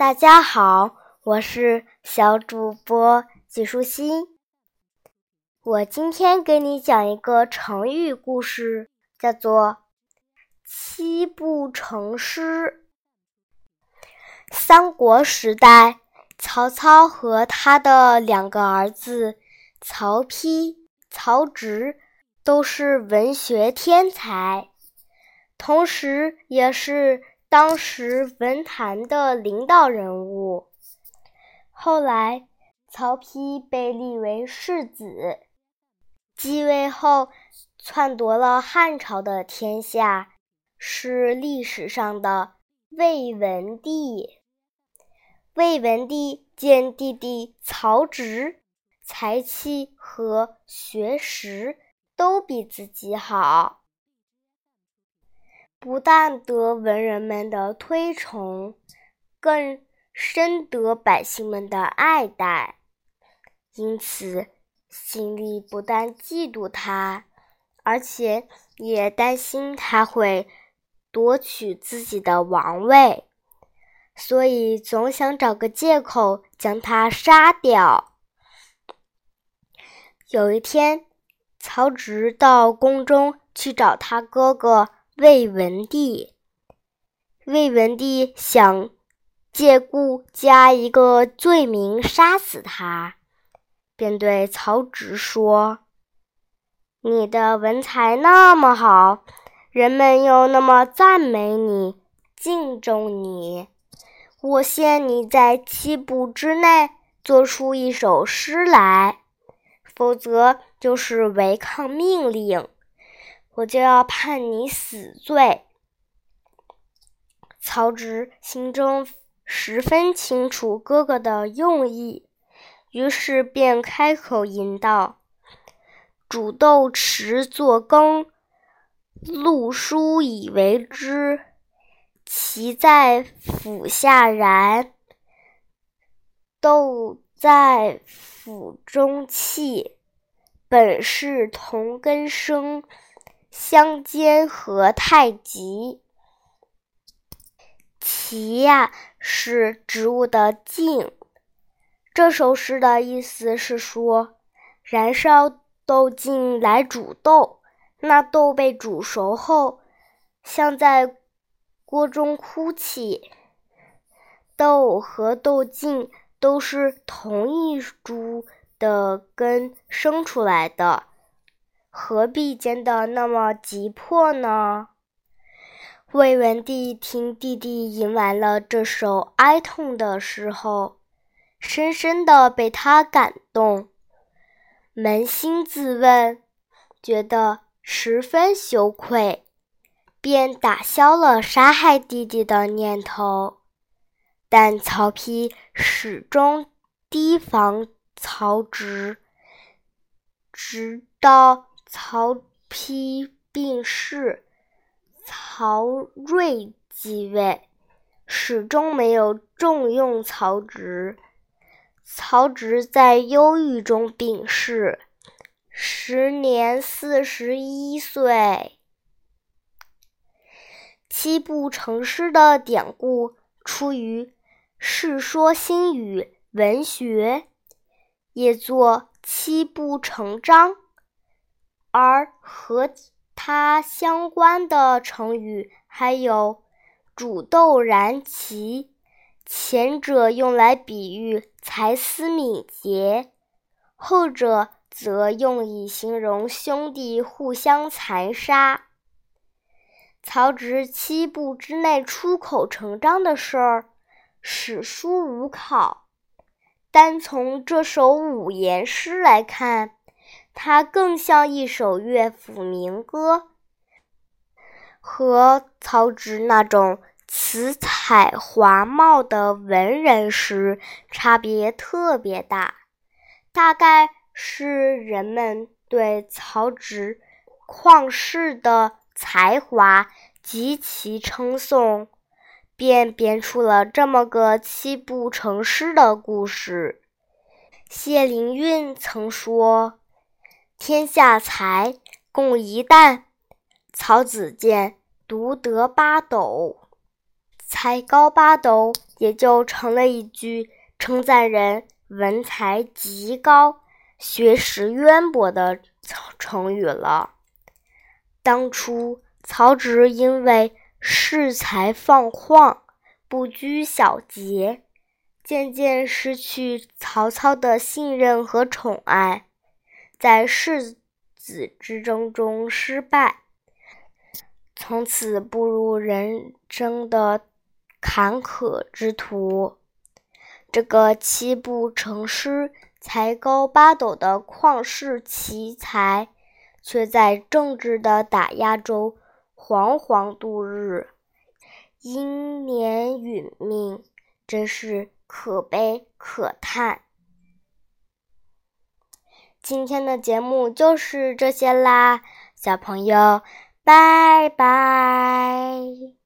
大家好，我是小主播季舒心。我今天给你讲一个成语故事，叫做“七步成诗”。三国时代，曹操和他的两个儿子曹丕、曹植都是文学天才，同时也是。当时文坛的领导人物，后来曹丕被立为世子，继位后篡夺了汉朝的天下，是历史上的魏文帝。魏文帝见弟弟曹植才气和学识都比自己好。不但得文人们的推崇，更深得百姓们的爱戴，因此心里不但嫉妒他，而且也担心他会夺取自己的王位，所以总想找个借口将他杀掉。有一天，曹植到宫中去找他哥哥。魏文帝，魏文帝想借故加一个罪名杀死他，便对曹植说：“你的文采那么好，人们又那么赞美你、敬重你，我限你在七步之内做出一首诗来，否则就是违抗命令。”我就要判你死罪。曹植心中十分清楚哥哥的用意，于是便开口吟道：“煮豆持作羹，漉菽以为汁。萁在釜下燃，豆在釜中泣。本是同根生。”相煎何太急？萁呀，是植物的茎。这首诗的意思是说，燃烧豆茎来煮豆，那豆被煮熟后，像在锅中哭泣。豆和豆茎都是同一株的根生出来的。何必煎得那么急迫呢？魏文帝听弟弟吟完了这首哀痛的诗后，深深的被他感动，扪心自问，觉得十分羞愧，便打消了杀害弟弟的念头。但曹丕始终提防曹植，直到。曹丕病逝，曹睿继位，始终没有重用曹植。曹植在忧郁中病逝，时年四十一岁。七步成诗的典故出于《世说新语》文学，也作七步成章。而和它相关的成语还有“煮豆燃萁”，前者用来比喻才思敏捷，后者则用以形容兄弟互相残杀。曹植七步之内出口成章的事儿，史书无考。单从这首五言诗来看。它更像一首乐府民歌，和曹植那种辞采华茂的文人诗差别特别大。大概是人们对曹植旷世的才华极其称颂，便编出了这么个七步成诗的故事。谢灵运曾说。天下才，共一担。曹子建独得八斗，才高八斗，也就成了一句称赞人文才极高、学识渊博的成语了。当初曹植因为恃才放旷，不拘小节，渐渐失去曹操的信任和宠爱，在世子之争中失败。从此步入人生的坎坷之途。这个七步成诗、才高八斗的旷世奇才，却在政治的打压中惶惶度日，英年殒命，真是可悲可叹。今天的节目就是这些啦，小朋友。拜拜。